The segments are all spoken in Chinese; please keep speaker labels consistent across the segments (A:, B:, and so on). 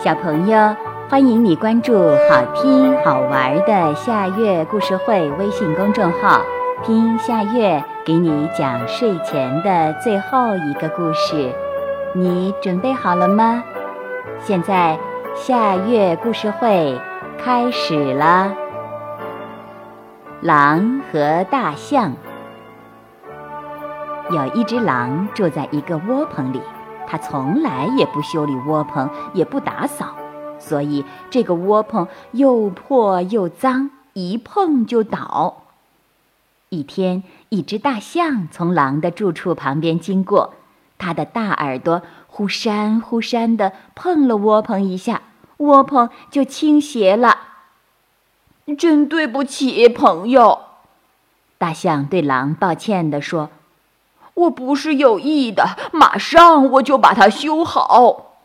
A: 小朋友，欢迎你关注好听好玩的夏月故事会微信公众号，听夏月给你讲睡前的最后一个故事。你准备好了吗？现在夏月故事会开始了。狼和大象，有一只狼住在一个窝棚里。他从来也不修理窝棚，也不打扫，所以这个窝棚又破又脏，一碰就倒。一天，一只大象从狼的住处旁边经过，它的大耳朵忽闪忽闪地碰了窝棚一下，窝棚就倾斜了。
B: 真对不起，朋友。
A: 大象对狼抱歉地说。
B: 我不是有意的，马上我就把它修好。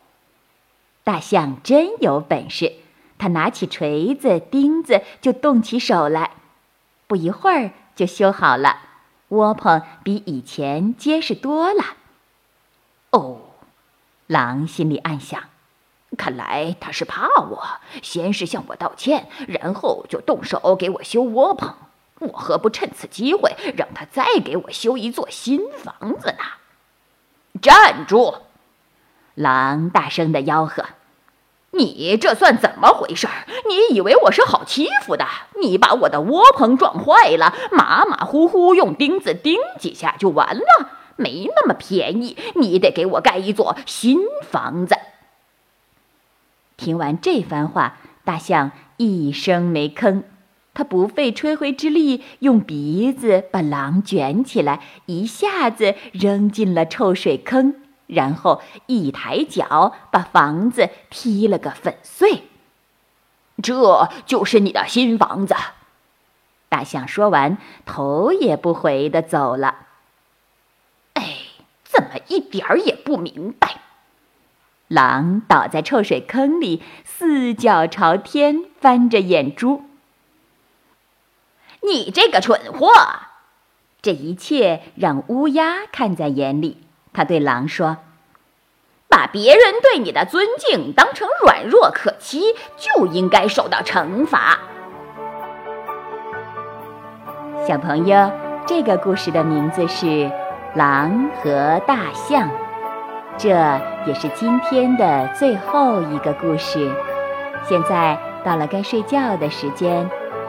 A: 大象真有本事，他拿起锤子、钉子就动起手来，不一会儿就修好了。窝棚比以前结实多了。
B: 哦，狼心里暗想，看来他是怕我，先是向我道歉，然后就动手给我修窝棚。我何不趁此机会让他再给我修一座新房子呢？站住！狼大声的吆喝：“你这算怎么回事？你以为我是好欺负的？你把我的窝棚撞坏了，马马虎虎用钉子钉几下就完了？没那么便宜，你得给我盖一座新房子。”
A: 听完这番话，大象一声没吭。他不费吹灰之力，用鼻子把狼卷起来，一下子扔进了臭水坑，然后一抬脚把房子踢了个粉碎。
B: 这就是你的新房子。
A: 大象说完，头也不回的走了。
B: 哎，怎么一点儿也不明白？
A: 狼倒在臭水坑里，四脚朝天，翻着眼珠。
B: 你这个蠢货！
A: 这一切让乌鸦看在眼里。他对狼说：“
B: 把别人对你的尊敬当成软弱可欺，就应该受到惩罚。”
A: 小朋友，这个故事的名字是《狼和大象》，这也是今天的最后一个故事。现在到了该睡觉的时间。